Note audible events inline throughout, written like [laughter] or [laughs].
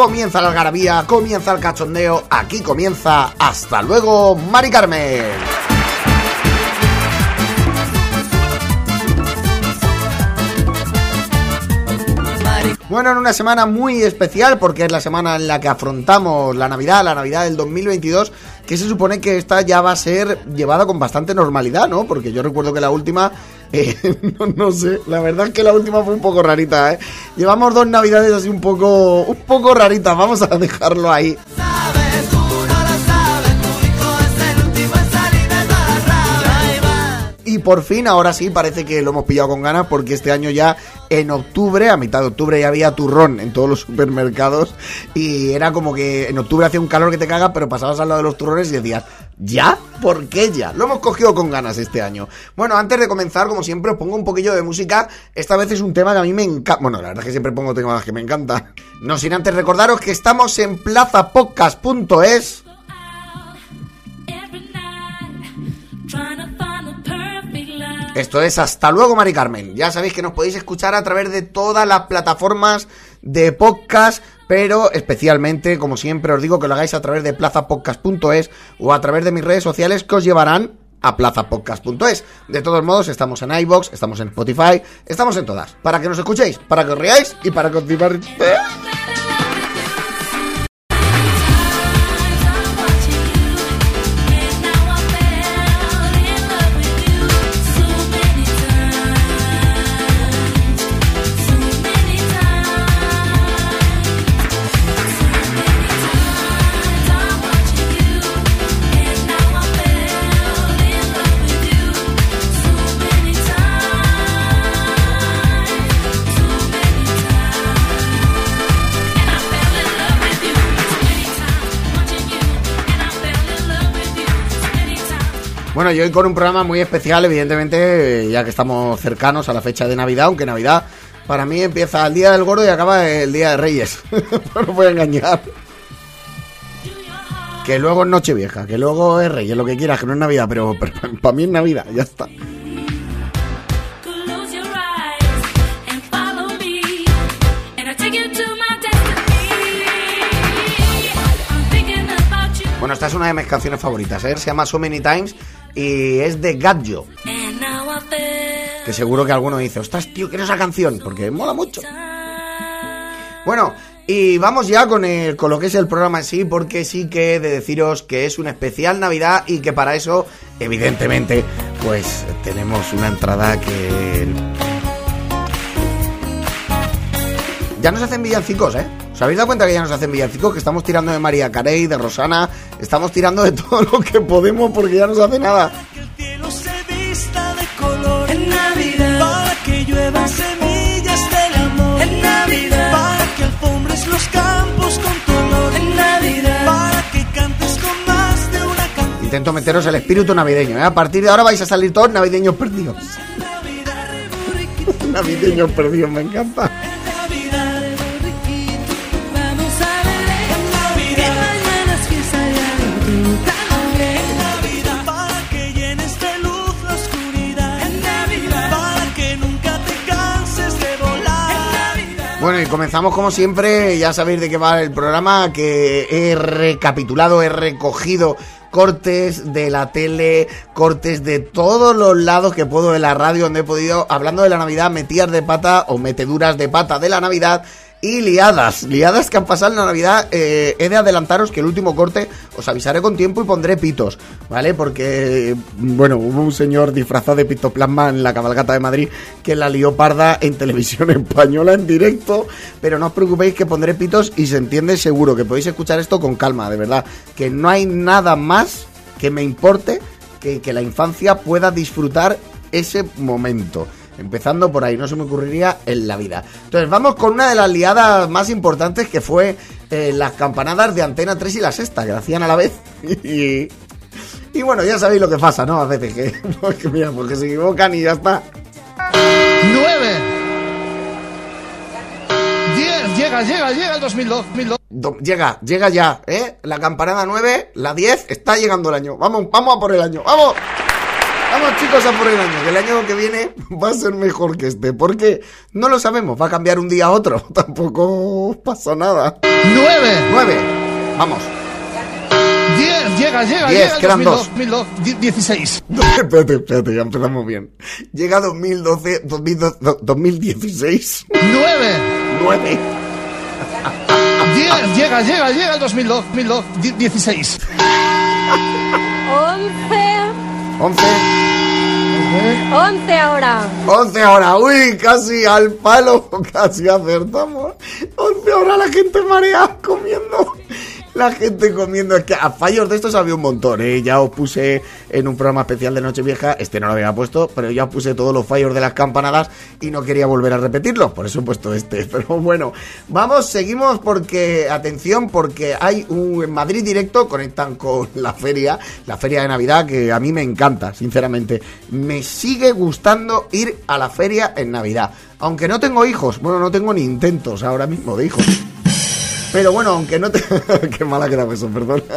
Comienza la algarabía, comienza el cachondeo, aquí comienza Hasta luego, Mari Carmen. Bueno, en una semana muy especial porque es la semana en la que afrontamos la Navidad, la Navidad del 2022, que se supone que esta ya va a ser llevada con bastante normalidad, ¿no? Porque yo recuerdo que la última, [laughs] eh, no, no sé, la verdad es que la última fue un poco rarita, ¿eh? Llevamos dos Navidades así un poco, un poco raritas, vamos a dejarlo ahí. Por fin, ahora sí, parece que lo hemos pillado con ganas porque este año ya en octubre, a mitad de octubre ya había turrón en todos los supermercados y era como que en octubre hacía un calor que te caga, pero pasabas al lado de los turrones y decías, ¿ya? ¿Por qué ya? Lo hemos cogido con ganas este año. Bueno, antes de comenzar, como siempre, os pongo un poquillo de música. Esta vez es un tema que a mí me encanta. Bueno, la verdad es que siempre pongo temas que me encantan. No sin antes recordaros que estamos en plazapodcast.es. Esto es Hasta luego, Mari Carmen. Ya sabéis que nos podéis escuchar a través de todas las plataformas de podcast, pero especialmente, como siempre, os digo que lo hagáis a través de plazapodcast.es o a través de mis redes sociales que os llevarán a plazapodcast.es. De todos modos, estamos en iBox, estamos en Spotify, estamos en todas. Para que nos escuchéis, para que os riáis y para que os. Bueno, y hoy con un programa muy especial, evidentemente, ya que estamos cercanos a la fecha de Navidad, aunque Navidad para mí empieza el día del gordo y acaba el día de Reyes. [laughs] no os voy a engañar. Que luego es Nochevieja, que luego es Reyes, lo que quieras, que no es Navidad, pero, para mí es Navidad, ya está. Me, Bueno, esta es una de mis canciones favoritas, ¿eh? se llama So Many Times y es de Gadjo, que seguro que alguno dice, ostras, tío, quiero esa canción, porque mola mucho. Bueno, y vamos ya con, el, con lo que es el programa en sí, porque sí que he de deciros que es un especial Navidad y que para eso, evidentemente, pues tenemos una entrada que... Ya nos hacen villancicos, ¿eh? ¿Os habéis dado cuenta que ya nos hacen villancicos? Que estamos tirando de María Carey, de Rosana, estamos tirando de todo lo que podemos porque ya no se hace nada. que el cielo se vista de color en Navidad para que lluevan semillas del amor en Navidad para que alfombres los campos con tu olor en Navidad para que cantes con más de una canción Intento meteros el espíritu navideño, ¿eh? A partir de ahora vais a salir todos navideños perdidos. [laughs] navideños perdidos, me encanta. Bueno, y comenzamos como siempre, ya sabéis de qué va el programa, que he recapitulado, he recogido cortes de la tele, cortes de todos los lados que puedo de la radio donde he podido, hablando de la Navidad, metidas de pata o meteduras de pata de la Navidad y liadas, liadas que han pasado en la Navidad. Eh, he de adelantaros que el último corte os avisaré con tiempo y pondré pitos, ¿vale? Porque, bueno, hubo un señor disfrazado de pitoplasma en la cabalgata de Madrid que la lió parda en televisión [laughs] española en directo, pero no os preocupéis que pondré pitos y se entiende seguro que podéis escuchar esto con calma, de verdad, que no hay nada más que me importe que, que la infancia pueda disfrutar ese momento. Empezando por ahí, no se me ocurriría en la vida. Entonces, vamos con una de las liadas más importantes que fue eh, las campanadas de Antena 3 y la Sexta, que la hacían a la vez. [laughs] Y, y bueno, ya sabéis lo que pasa, ¿no? A veces que, [laughs] porque, mira, porque se equivocan y ya está. 9 10 llega, llega, llega el 2002, 2002. Do- llega, llega ya, ¿eh? La campanada 9, la 10, está llegando el año. Vamos, vamos a por el año, vamos. Vamos chicos a por el año, que el año que viene va a ser mejor que este, porque no lo sabemos, va a cambiar un día a otro, [laughs] tampoco pasa nada. 9 9, vamos. 10 llega, llega, Diez, llega el quedan 2002, dos. 2002, di- 16 [laughs] espérate, espérate, ya empezamos bien. Llega 2012, 2012 2016, 9 9. 10 llega, llega, llega el 2002, 2002, di- 16 [laughs] 11. 11. 11 ahora. 11 ahora, uy, casi al palo, [laughs] casi acertamos. 11 ahora la gente marea comiendo. La gente comiendo, es que a fallos de estos había un montón, ¿eh? Ya os puse en un programa especial de Nochevieja, este no lo había puesto, pero ya os puse todos los fallos de las campanadas y no quería volver a repetirlos, por eso he puesto este. [laughs] Pero bueno, vamos, seguimos porque, atención, porque hay un en Madrid directo, conectan con la feria, la feria de Navidad, que a mí me encanta, sinceramente. Me sigue gustando ir a la feria en Navidad. Aunque no tengo hijos, bueno, no tengo ni intentos ahora mismo de hijos. Pero bueno, aunque no te... [laughs] Qué mala que era eso, perdón. [laughs]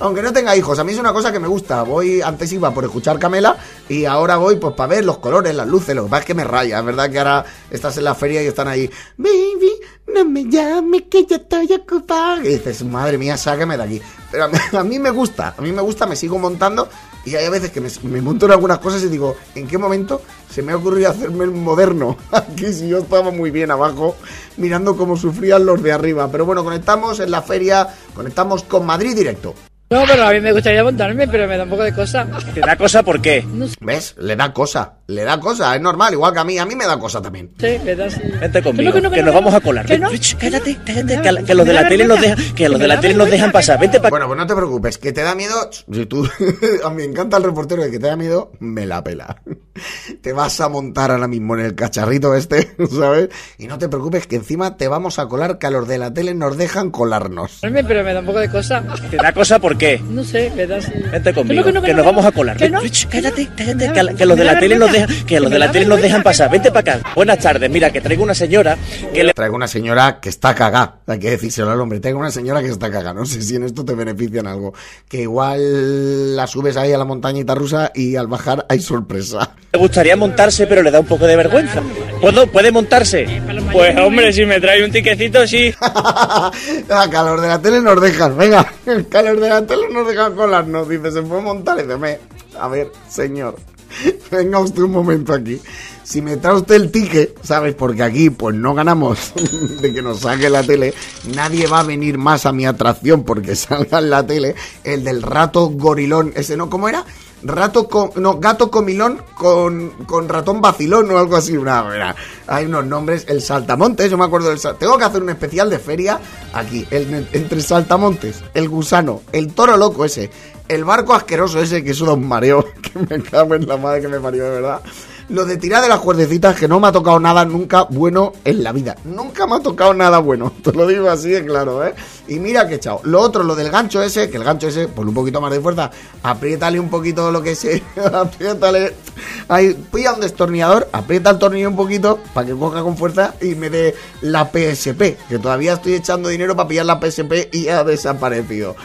Aunque no tenga hijos, a mí es una cosa que me gusta. Voy, antes iba por escuchar Camela y ahora voy pues para ver los colores, las luces. Lo que pasa es que me raya. Es verdad que ahora estás en la feria y están ahí. Baby, no me llames que ya estoy ocupada. Y dices, madre mía, sáqueme de aquí. Pero a mí, [laughs] a mí me gusta, a mí me gusta, me sigo montando. Y hay veces que me, me monto en algunas cosas y digo, ¿en qué momento se me ha ocurrido hacerme el moderno? [laughs] Aquí si yo estaba muy bien abajo, mirando cómo sufrían los de arriba. Pero bueno, conectamos en la feria, conectamos con Madrid directo. No, pero a mí me gustaría montarme, pero me da un poco de cosa. ¿Te da cosa por qué? ¿Ves? Le da cosa, le da cosa, es normal, igual que a mí, a mí me da cosa también. Sí, me da. Vente conmigo, Que no, que que, no, que nos no, vamos a colar. que no. Ven, cállate, que, a- que los de la tele nos dejan, que los de la tele nos dejan pasar. Vente para Bueno, pues no te preocupes, que te da miedo. Si tú, [laughs] a mí me encanta el reportero de que te da miedo, me la pela. [laughs] Te vas a montar ahora mismo en el cacharrito este, [laughs] ¿sabes? Y no te preocupes, que encima te vamos a colar, que a los de la tele nos dejan colarnos. Pero me da un poco de cosa. ¿Te da cosa por qué? No sé, me da así. Vente conmigo, Que no, que, que no, nos que no. vamos a colar. Que Ven, no. cállate, cállate, que, los de la tele nos dejan, que los de la tele nos dejan pasar. Vente para acá. Buenas tardes, mira, que traigo una señora que le Traigo una señora que está cagada, hay que decírselo al hombre. Traigo una señora que está cagada. No sé si en esto te beneficia en algo. Que igual la subes ahí a la montañita rusa y al bajar hay sorpresa. gustaría montarse, pero le da un poco de vergüenza. ¿Puedo, ¿Puede montarse? Pues hombre, si me trae un tiquecito, sí. [laughs] a calor de la tele nos dejan, venga, el calor de la tele nos dejan colarnos, dice, se puede montar, y dice, "Me- a ver, señor, [laughs] venga usted un momento aquí. Si me trae usted el ticket, ¿sabes? Porque aquí pues no ganamos [laughs] de que nos saque la tele, nadie va a venir más a mi atracción porque [laughs] salga en la tele el del rato gorilón, ese no, ¿cómo era? Rato con, no, gato comilón con, con ratón vacilón o algo así. Una, mira, hay unos nombres. El saltamontes, yo me acuerdo del Tengo que hacer un especial de feria aquí. El, entre saltamontes, el gusano, el toro loco ese, el barco asqueroso ese que suda un mareo. [laughs] Que me cago en la madre que me parió, de verdad. Lo de tirar de las cuerdecitas, que no me ha tocado nada nunca bueno en la vida. Nunca me ha tocado nada bueno. [laughs] Te lo digo así de claro, ¿eh? Y mira que chao. Lo otro, lo del gancho ese, que el gancho ese, por un poquito más de fuerza, apriétale un poquito lo que sé. [laughs] apriétale. Ahí, pilla un destornillador, aprieta el tornillo un poquito para que coja con fuerza y me dé la PSP. Que todavía estoy echando dinero para pillar la PSP y ha desaparecido.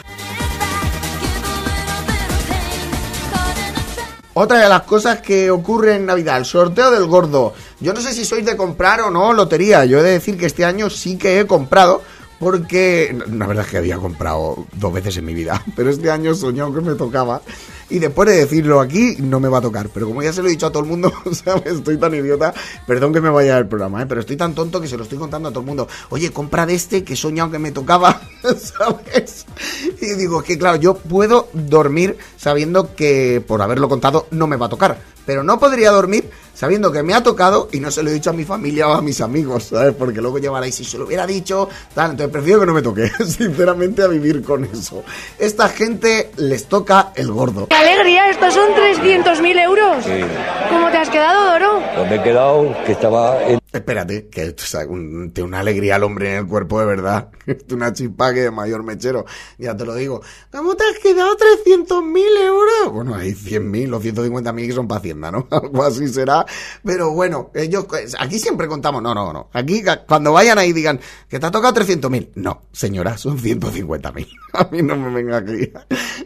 Otra de las cosas que ocurre en Navidad, el sorteo del gordo. Yo no sé si sois de comprar o no lotería. Yo he de decir que este año sí que he comprado. Porque la verdad es que había comprado dos veces en mi vida. [laughs] Pero este año soñado que me tocaba. Y después de decirlo aquí, no me va a tocar. Pero como ya se lo he dicho a todo el mundo, [laughs] ¿sabes? [laughs] Estoy tan idiota. Perdón que me vaya del programa, ¿eh? Pero estoy tan tonto que se lo estoy contando a todo el mundo. Oye, compra de este que he soñado que me tocaba, ¿sabes? Y digo, es que claro, yo puedo dormir sabiendo que por haberlo contado no me va a tocar. Pero no podría dormir sabiendo que me ha tocado y no se lo he dicho a mi familia o a mis amigos, ¿sabes? Porque luego llevaréis, si se lo hubiera dicho, tal. Entonces prefiero que no me toque, [laughs] sinceramente, a vivir con eso. Esta gente les toca el gordo. ¡Qué alegría! Estos son 300.000 euros. ¿Cómo te has quedado, Doro? Pues me he quedado que estaba en Espérate, que es un- tiene una alegría al hombre en el cuerpo de verdad. [laughs] Es una chispa que de mayor mechero. Ya te lo digo. ¿Cómo te has quedado 300.000 euros? Bueno, hay 100.000 o 150.000 que son para Hacienda, ¿no? [laughs] Algo así será. Pero bueno, ellos, aquí siempre contamos, no, no, no. Aquí cuando vayan ahí digan que te ha tocado 300.000. No, señora, son 150.000. [laughs] A mí no me venga aquí.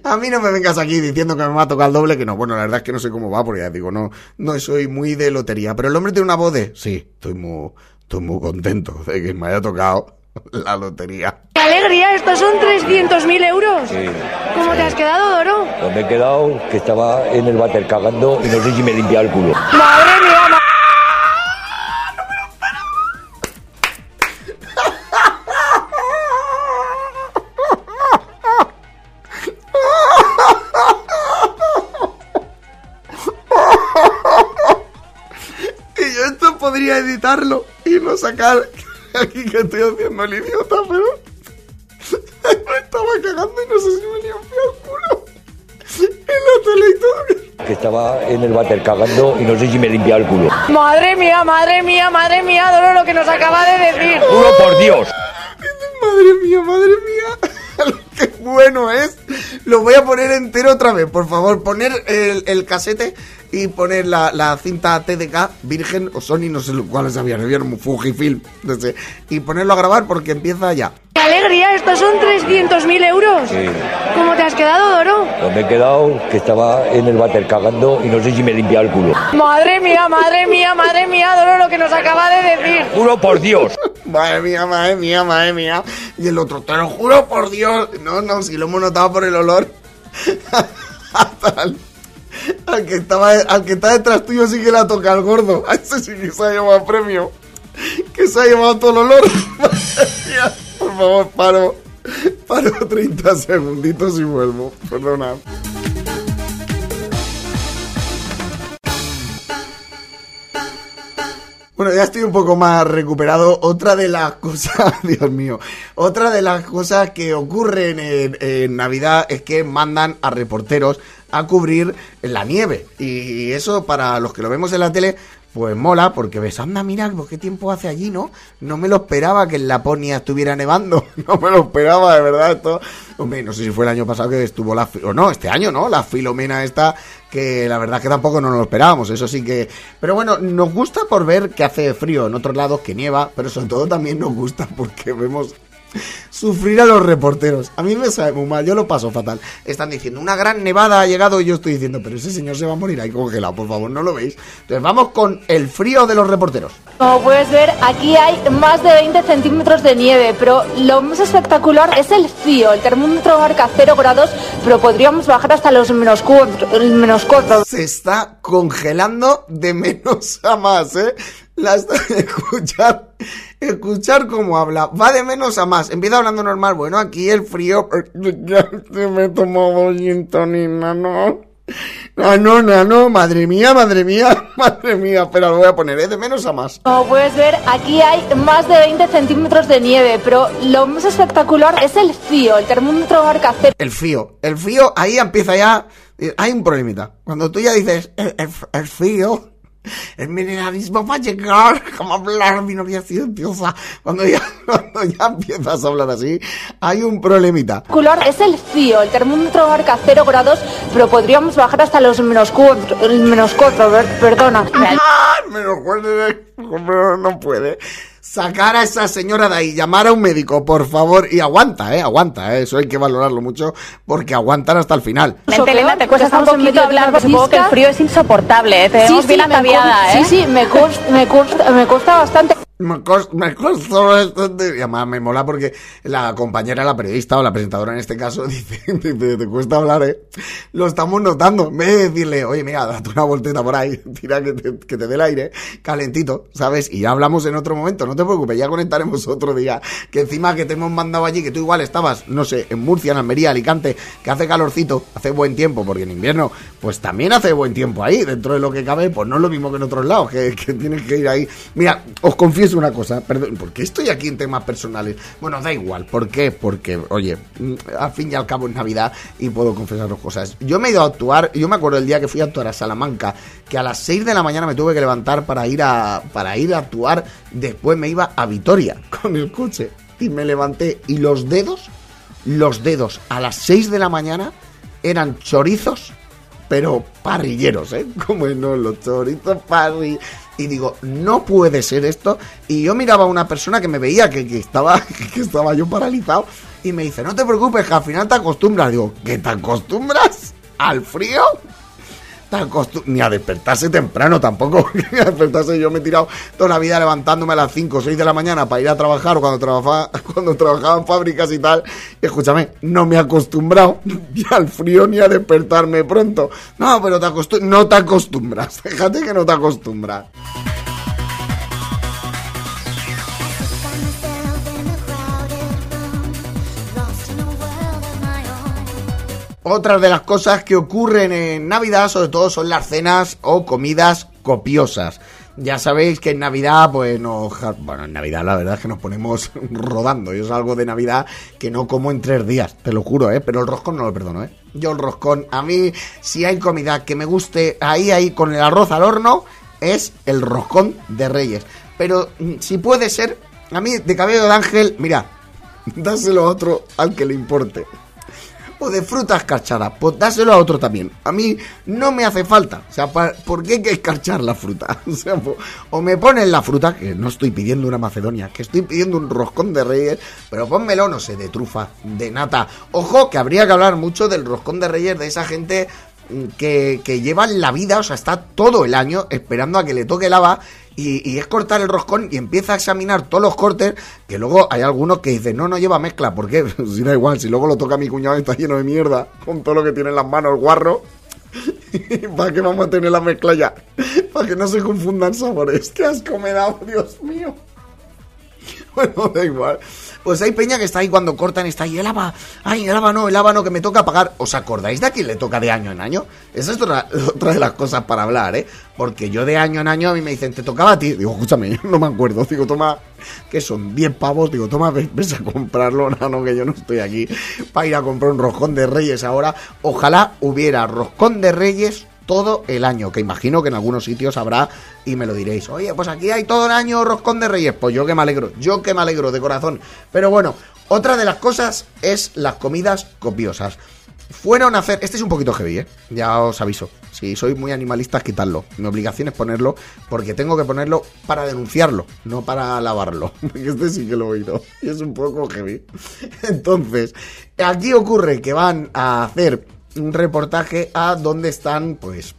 A mí no me vengas aquí diciendo que me va a tocar el doble, que no. Bueno, la verdad es que no sé cómo va, porque ya digo, no, no soy muy de lotería. Pero el hombre tiene una voz de, sí, estoy muy, estoy muy contento de que me haya tocado la lotería. ¡Qué alegría! Estos son 300.000 euros. ¿Cómo te has quedado, Doro? Pues me he quedado que estaba en el váter cagando y no sé si me he limpiado el culo. ¡Madre editarlo y no sacar [laughs] aquí que estoy haciendo el idiota, pero [laughs] me estaba cagando y no sé si me limpió el culo. En la tele y todo. Que estaba en el váter cagando y no sé si me he limpiado el culo. Madre mía, madre mía, madre mía, Doro, lo que nos acaba de decir. ¡Juro por Dios! Madre mía, madre mía. [laughs] Qué bueno es. Lo voy a poner entero otra vez, por favor. Poner el, el casete y poner la, la cinta TDK Virgen o Sony, no sé cuáles habían, habían Fujifilm, no sé. Y ponerlo a grabar porque empieza ya. ¡Qué alegría! Estos son 300.000 euros. Sí. ¿Cómo te has quedado, Doro? Pues me he quedado que estaba en el váter cagando y no sé si me he limpiado el culo. Madre mía, madre mía, madre mía, Doro, lo que nos acaba de decir. ¡Juro por Dios! [laughs] Madre mía, madre mía, madre mía. Y el otro, te lo juro por Dios. No, no, si lo hemos notado por el olor. [laughs] Hasta al que estaba, al que está detrás tuyo sí que la toca al gordo. [laughs] A ese sí que se ha llevado premio. Que se ha llevado todo el olor. [laughs] Por favor, paro. Paro 30 segunditos y vuelvo. Perdona. Bueno, ya estoy un poco más recuperado. Otra de las [laughs] cosas, Dios mío, otra de las cosas que ocurren en, en Navidad es que mandan a reporteros a cubrir la nieve. Y eso para los que lo vemos en la tele, pues mola, porque ves, anda, mira, pues qué tiempo hace allí, ¿no? No me lo esperaba que en Laponia estuviera nevando. [laughs] No me lo esperaba, de verdad, esto. Hombre, no sé si fue el año pasado que estuvo la... O no, este año, ¿no? La filomena esta, que la verdad que tampoco no nos lo esperábamos, eso sí que... Pero bueno, nos gusta por ver que hace frío en otros lados, que nieva, pero sobre todo también nos gusta porque vemos [laughs] sufrir a los reporteros. A mí me sabe muy mal, yo lo paso fatal. Están diciendo, una gran nevada ha llegado y yo estoy diciendo, pero ese señor se va a morir ahí congelado, por favor, no lo veis. Entonces vamos con el frío de los reporteros. Como puedes ver, aquí hay más de 20 centímetros de nieve, pero lo más espectacular es el frío. El termómetro marca 0 grados, pero podríamos bajar hasta los menos 4. Menos cuatro. Se está congelando de menos a más, ¿eh? La está- [laughs] escuchar, escuchar cómo habla. Va de menos a más. Empieza hablando normal. Bueno, aquí el frío. [laughs] Ya me he tomado gin tonic, no. No, no, no, no, madre mía, madre mía, [laughs] madre mía, pero lo voy a poner, ¿eh? De menos a más. Como puedes ver, aquí hay más de 20 centímetros de nieve, pero lo más espectacular es el frío. El termómetro marca 0. El frío, el frío, ahí empieza ya. eh, Hay un problemita. Cuando tú ya dices, el, el- el frío, el mineralismo va a llegar, [laughs] como hablar mi novia silenciosa. Cuando ya, [laughs] cuando ya empiezas a hablar así, hay un problemita. espectacular es el frío. El termómetro marca 0 grados, pero podríamos bajar hasta los menos 4. Menos 4, perdona. ¡Ah! Me lo puede, pero no puede. Sacar a esa señora de ahí, llamar a un médico, por favor, y aguanta, eh, aguanta, eh, eso hay que valorarlo mucho, porque aguantan hasta el final. Mente, Elena, te cuesta un poquito hablar, pero supongo que el frío es insoportable, ¿eh? Te vemos bien ataviada, ¿eh? Sí, sí, me cuesta, me cuesta, me cuesta bastante. Me cos- me costó. Y además me mola porque la compañera, la periodista o la presentadora en este caso, [laughs] dice, dice, te cuesta hablar, ¿eh? Lo estamos notando. En vez de decirle, oye, mira, date una volteta por ahí, [laughs] tira que te, que te dé el aire, calentito, ¿sabes? Y ya hablamos en otro momento, no te preocupes, ya conectaremos [laughs] otro día. Que encima que te hemos mandado allí, que tú igual estabas, no sé, en Murcia, en Almería, Alicante, que hace calorcito, hace buen tiempo, porque en invierno, pues también hace buen tiempo ahí, dentro de lo que cabe, pues no es lo mismo que en otros lados, que, que tienes que ir ahí. Mira, os confieso una cosa, perdón, ¿por qué estoy aquí en temas personales? Bueno, da igual, ¿por qué? Porque, oye, mm, al fin y al cabo es Navidad y puedo confesaros cosas. Yo me he ido a actuar, yo me acuerdo el día que fui a actuar a Salamanca, que a las 6 de la mañana me tuve que levantar para ir a, para ir a actuar, después me iba a Vitoria [laughs] con el coche y me levanté y los dedos, los dedos a las 6 de la mañana eran chorizos pero parrilleros, ¿eh? [laughs] Como no, los chorizos parri... Y digo, no puede ser esto. Y yo miraba a una persona que me veía que, que estaba, [laughs] que estaba yo paralizado. Y me dice, no te preocupes, que al final te acostumbras. Digo, ¿qué te acostumbras? ¿Al frío? Te acostum- Ni a despertarse temprano tampoco. [laughs] A despertarse yo me he tirado toda la vida levantándome a las 5 o 6 de la mañana para ir a trabajar o cuando trabajaba, [laughs] cuando trabajaba en fábricas y tal. Y escúchame, no me he acostumbrado [laughs] ni al frío ni a despertarme pronto. No, pero te no te acostumbras. Fíjate que no te acostumbras. Otras de las cosas que ocurren en Navidad, sobre todo, son las cenas o comidas copiosas. Ya sabéis que en Navidad, pues nos... Bueno, en Navidad la verdad es que nos ponemos [laughs] rodando. Yo salgo de Navidad que no como en tres días, te lo juro, ¿eh? Pero el roscón no lo perdono, ¿eh? Yo el roscón, a mí, si hay comida que me guste ahí, ahí, con el arroz al horno, es el roscón de Reyes. Pero mm, si puede ser, a mí de cabello de ángel, mira, [laughs] dáselo a otro al que le importe de fruta escarchada, pues dáselo a otro también. A mí no me hace falta. O sea, ¿por qué hay que escarchar la fruta? [laughs] O sea, o me ponen la fruta, que no estoy pidiendo una macedonia, que estoy pidiendo un roscón de reyes, pero pónmelo, no sé, de trufa, de nata. Ojo, que habría que hablar mucho del roscón de reyes, de esa gente mm, que, que lleva la vida, o sea, está todo el año esperando a que le toque el haba y, es cortar el roscón y empieza a examinar todos los cortes, que luego hay algunos que dicen, no, no lleva mezcla, ¿por qué? [laughs] Si da igual, si luego lo toca mi cuñado y está lleno de mierda, con todo lo que tiene en las manos el guarro, [laughs] ¿para qué vamos a tener la mezcla ya? [laughs] Para que no se confundan sabores. ¡Qué asco me Dios mío! Bueno, da igual. Pues hay peña que está ahí cuando cortan, está ahí el haba. Ay, el haba no, el haba no, que me toca pagar. ¿Os acordáis de a quién le toca de año en año? Esa es otra, [laughs] otra de las cosas para hablar, ¿eh? Porque yo de año en año a mí me dicen, ¿te tocaba a ti? Digo, escúchame, [laughs] no me acuerdo. Digo, toma, que son 10 pavos. Digo, toma, ves, a comprarlo. [laughs] No, no, que yo no estoy aquí para ir a comprar un roscón de reyes ahora. Ojalá hubiera roscón de reyes todo el año, que imagino que en algunos sitios habrá y me lo diréis. Oye, pues aquí hay todo el año roscón de reyes. Pues yo que me alegro, yo que me alegro de corazón. Pero bueno, otra de las cosas es las comidas copiosas. Fueron a hacer, este es un poquito heavy, ¿eh? Ya os aviso. Si sois muy animalistas, quitadlo. Mi obligación es ponerlo porque tengo que ponerlo para denunciarlo, no para lavarlo. Porque [laughs] este sí que lo he oído. Y es un poco heavy. [laughs] Entonces, aquí ocurre que van a hacer un reportaje a donde están, pues,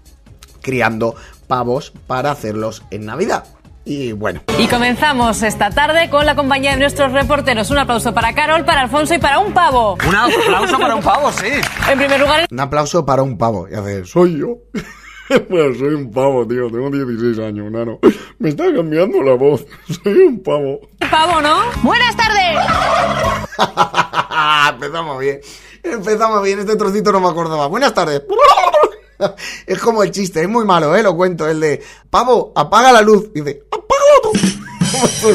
criando pavos para hacerlos en Navidad. Y bueno, Y comenzamos esta tarde con la compañía de nuestros reporteros. Un aplauso para Carol, para Alfonso y para un pavo. Un aplauso para un pavo, sí. En primer lugar, un aplauso para un pavo. Y hace, soy yo. [laughs] Bueno, soy un pavo, tío. Tengo 16 años, nano. Me está cambiando la voz. [laughs] Soy un pavo. pavo, ¿no? Buenas tardes. [laughs] Empezamos bien. Empezamos bien. Este trocito no me acordaba. Buenas tardes. [laughs] Es como el chiste, es muy malo, ¿eh? Lo cuento. El de, pavo, apaga la luz. Y dice, apágalo tú.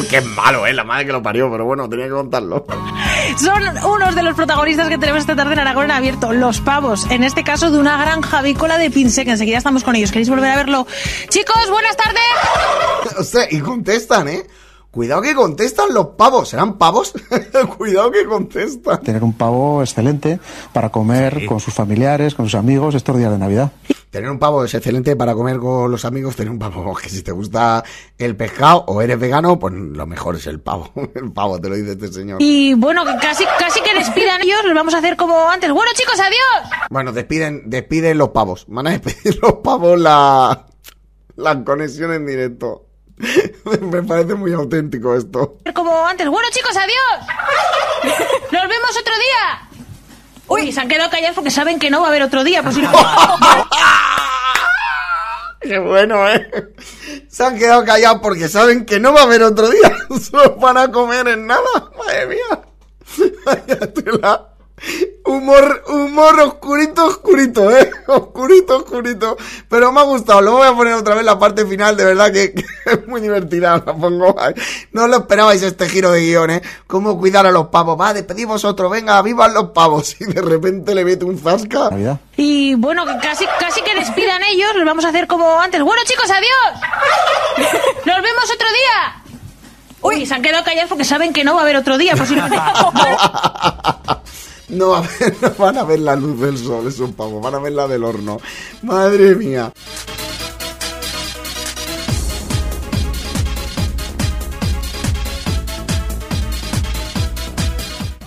[laughs] Qué malo, ¿eh? La madre que lo parió, pero bueno, tenía que contarlo. Son unos de los protagonistas que tenemos esta tarde en Aragón en abierto, los pavos, en este caso de una granja avícola de Pinsé, que enseguida estamos con ellos. ¿Queréis volver a verlo? Chicos, buenas tardes. [laughs] O sea, y contestan, ¿eh? Cuidado que contestan los pavos. ¿Serán pavos? [laughs] Cuidado que contestan. Tener un pavo excelente para comer con sus familiares, con sus amigos estos días de Navidad. Tener un pavo es excelente para comer con los amigos. Tener un pavo [laughs] que si te gusta el pescado o eres vegano, pues lo mejor es el pavo. [laughs] El pavo, te lo dice este señor. Y bueno, que casi, casi que despidan ellos, los vamos a hacer como antes. Bueno, chicos, adiós. Bueno, despiden, despiden los pavos. Van a despedir los pavos la, la conexión en directo. [laughs] Me parece muy auténtico esto. Como antes. Bueno, chicos, adiós. [laughs] Nos vemos otro día. Uy, se han quedado callados porque saben que no va a haber otro día. Pues si no- [laughs] Qué bueno, ¿eh? Se han quedado callados porque saben que no va a haber otro día. Se los van a comer en nada. Madre mía. Humor, humor oscurito, oscurito, eh. [laughs] Oscurito, oscurito. Pero me ha gustado. Lo voy a poner otra vez la parte final. De verdad que, [laughs] que es muy divertida. [laughs] La pongo. No lo esperabais este giro de guion, eh. Cómo cuidar a los pavos. Va, despedimos otro. Venga, vivan los pavos. Y de repente le mete un zasca. Y bueno, que casi, casi que despidan ellos, los vamos a hacer como antes. Bueno, chicos, adiós. Nos vemos otro día. Uy, se han quedado callados porque saben que no va a haber otro día, posiblemente. No, va a ver- [laughs] no van a ver la luz del sol, esos pavos. Van a ver la del horno. Madre mía.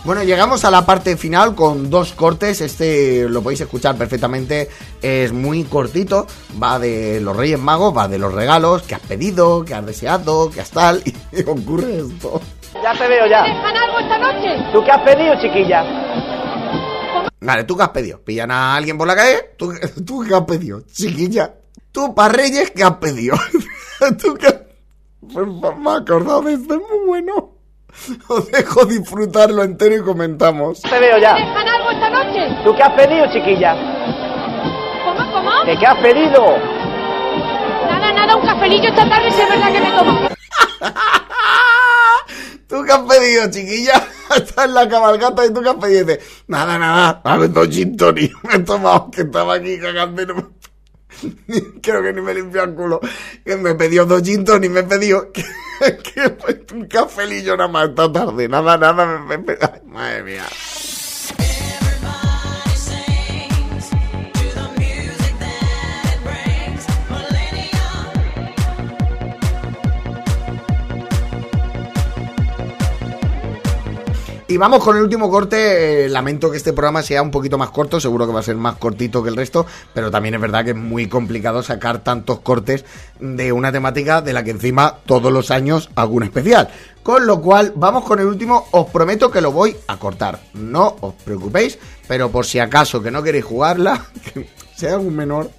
Bueno, llegamos a la parte final con dos cortes. Este lo podéis escuchar perfectamente. Es muy cortito. Va de los Reyes Magos, va de los regalos que has pedido, que has deseado, que has tal. [laughs] Y ocurre esto. Ya te veo ya. ¿Dejan algo esta noche? ¿Tú qué has pedido, chiquilla? Vale, ¿tú qué has pedido? ¿Pillan a alguien por la calle? ¿Tú, [laughs] tú qué has pedido? Chiquilla. ¿Tú, para Reyes, qué has pedido? [laughs] ¿Tú qué has... Por favor, me he acordado de esto, es muy bueno. [laughs] Os dejo disfrutarlo entero y comentamos. Te veo ya. ¿Dejan algo esta noche? ¿Tú qué has pedido, chiquilla? ¿Cómo, cómo? ¿Qué, qué has pedido? Nada, nada, un cafelillo esta tarde si es verdad que me tomo. ¿Tú qué has pedido, chiquilla? Está en la cabalgata y has pedido. Y dice, nada, nada, dame dos gin. Me he tomado que estaba aquí cagando y no me- [laughs] Creo que ni me limpió el culo. Que me pidió dos gin tonic, me pidió [laughs] que, que un cafelillo nada más esta tarde. Nada, nada, me- ay, madre mía. Y vamos con el último corte. Eh, lamento que este programa sea un poquito más corto. Seguro que va a ser más cortito que el resto. Pero también es verdad que es muy complicado sacar tantos cortes de una temática de la que encima todos los años hago un especial. Con lo cual, vamos con el último. Os prometo que lo voy a cortar. No os preocupéis. Pero por si acaso que no queréis jugarla, [laughs] que sea un menor.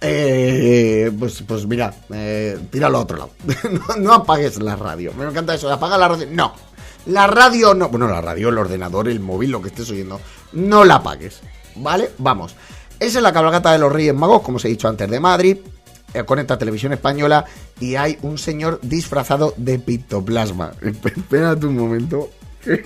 Eh, pues, pues mira, eh, tíralo a otro lado. [laughs] no, no apagues la radio. Me encanta eso. Apaga la radio. No. La radio no. Bueno, la radio, el ordenador, el móvil, lo que estés oyendo. No la apagues. ¿Vale? Vamos. Esa es la cabalgata de los Reyes Magos, como os he dicho antes, de Madrid. eh, con esta televisión española. Y hay un señor disfrazado de pitoplasma. Espérate un momento. [laughs]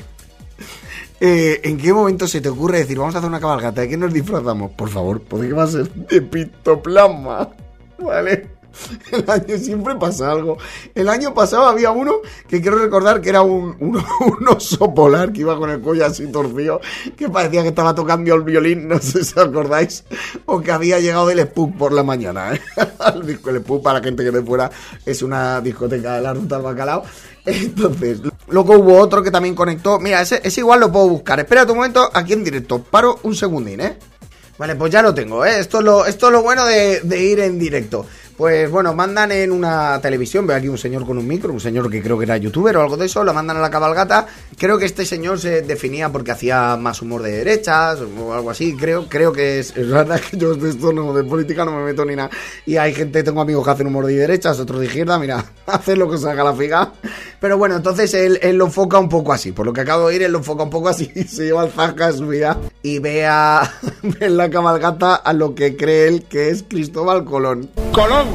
Eh, ¿En qué momento se te ocurre decir, vamos a hacer una cabalgata? ¿De qué nos disfrazamos? Por favor, ¿por qué va a ser de pitoplasma? [laughs] ¿Vale? [laughs] El año siempre pasa algo. El año pasado había uno que quiero recordar que era un, un, [laughs] un oso polar que iba con el cuello así torcido, que parecía que estaba tocando el violín, no sé si os acordáis, o que había llegado del Spook por la mañana. ¿eh? [laughs] El Spook, para la gente que de fuera, es una discoteca de la ruta al bacalao. Entonces, luego hubo otro que también conectó. Mira, ese, ese igual lo puedo buscar. Espera un momento, aquí en directo. Paro un segundín, ¿eh? Vale, pues ya lo tengo, ¿eh? Esto es lo, esto es lo bueno de ir en directo. Pues bueno, mandan en una televisión, veo aquí un señor con un micro, un señor que creo que era youtuber o algo de eso, lo mandan a la cabalgata. Creo que este señor se definía porque hacía más humor de derechas o algo así. Creo, creo que es, es verdad que yo de esto no, de política no me meto ni nada. Y hay gente, tengo amigos que hacen humor de derechas, otros de izquierda, mira, [laughs] hacen lo que se haga la figa. Pero bueno, entonces él, lo enfoca un poco así. Por lo que acabo de oír, él lo enfoca un poco así. [laughs] Se lleva el zasca de su vida y ve, a, [laughs] en la cabalgata a lo que cree él que es Cristóbal Colón. Colón,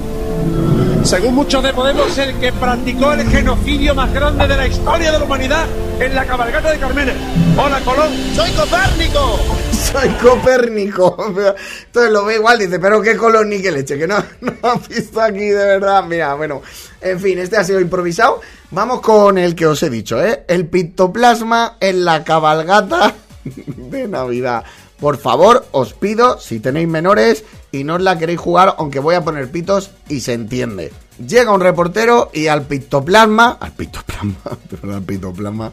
según muchos de Podemos, el que practicó el genocidio más grande de la historia de la humanidad en la cabalgata de Carmenes. Hola, Colón. Soy Copérnico. [laughs] Soy Copérnico. [laughs] Entonces lo ve igual, dice, pero qué Colón ni qué leche, que no, [laughs] no has visto aquí de verdad. Mira, bueno, en fin, este ha sido improvisado. Vamos con el que os he dicho, ¿eh? El pitoplasma en la cabalgata de Navidad. Por favor, os pido, si tenéis menores y no os la queréis jugar, aunque voy a poner pitos y se entiende. Llega un reportero y al pitoplasma, al pitoplasma, [laughs] perdón, al pitoplasma,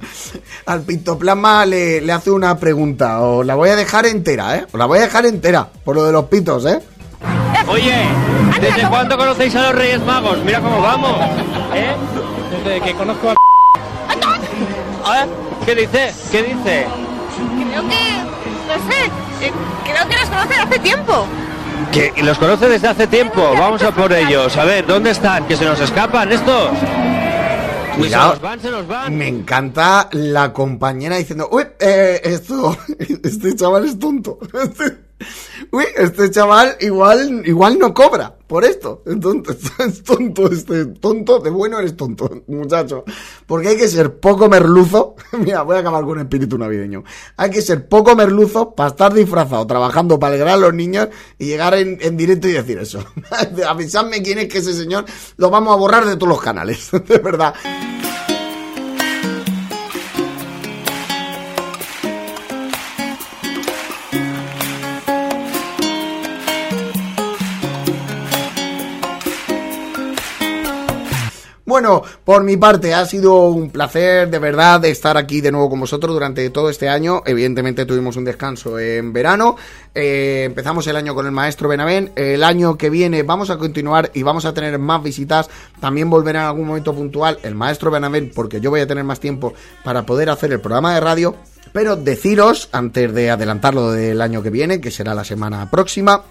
al pitoplasma le, le hace una pregunta. Os la voy a dejar entera, ¿eh? Os la voy a dejar entera, por lo de los pitos, ¿eh? Oye, ¿desde cuándo conocéis a los Reyes Magos? Mira cómo vamos. [laughs] ¿Eh? Desde que conozco [laughs] a... ¿Ah? ¿Qué dice? ¿Qué dice? Creo que, no sé, eh, creo que los conoce hace tiempo. Que los conoce desde hace tiempo. Vamos a por ellos. A ver, ¿dónde están? ¿Que se nos escapan estos? Cuidado. Se nos van, se nos van. Me encanta la compañera diciendo, uy, eh, esto, [laughs] este chaval es tonto. [laughs] Este- uy, este chaval igual, igual no cobra por esto. Entonces, [laughs] es tonto, este tonto, de bueno eres tonto, muchacho. Porque hay que ser poco merluzo. [laughs] Mira, voy a acabar con espíritu navideño. Hay que ser poco merluzo para estar disfrazado, trabajando para alegrar a los niños y llegar en, en directo y decir eso. [laughs] Avisadme quién es que ese señor lo vamos a borrar de todos los canales. De verdad. Bueno, por mi parte ha sido un placer de verdad estar aquí de nuevo con vosotros durante todo este año. Evidentemente tuvimos un descanso en verano. Eh, empezamos el año con el maestro Benavén. El año que viene vamos a continuar y vamos a tener más visitas. También volverá en algún momento puntual el maestro Benavén porque yo voy a tener más tiempo para poder hacer el programa de radio. Pero deciros, antes de adelantarlo del año que viene, que será la semana próxima,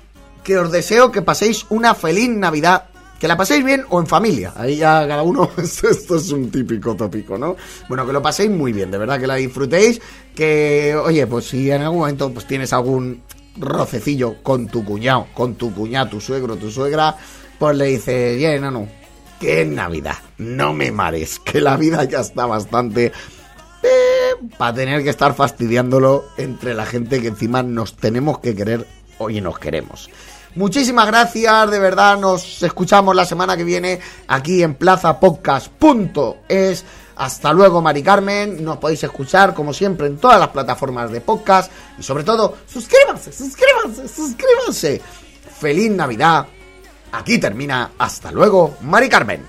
que os deseo que paséis una feliz Navidad que la paséis bien o en familia. Ahí ya cada uno, [laughs] esto es un típico tópico, ¿no? Bueno, que lo paséis muy bien, de verdad que la disfrutéis. Que, oye, pues si en algún momento pues tienes algún rocecillo con tu cuñado, con tu cuñado, tu suegro, tu suegra, pues le dices, ya, no, que es Navidad, no me mares, que la vida ya está bastante para tener que estar fastidiándolo entre la gente que encima nos tenemos que querer hoy nos queremos. Muchísimas gracias, de verdad, nos escuchamos la semana que viene aquí en plazapodcast.es. Hasta luego, Mari Carmen. Nos podéis escuchar, como siempre, en todas las plataformas de podcast. Y sobre todo, suscríbanse, suscríbanse, suscríbanse. Feliz Navidad. Aquí termina. Hasta luego, Mari Carmen.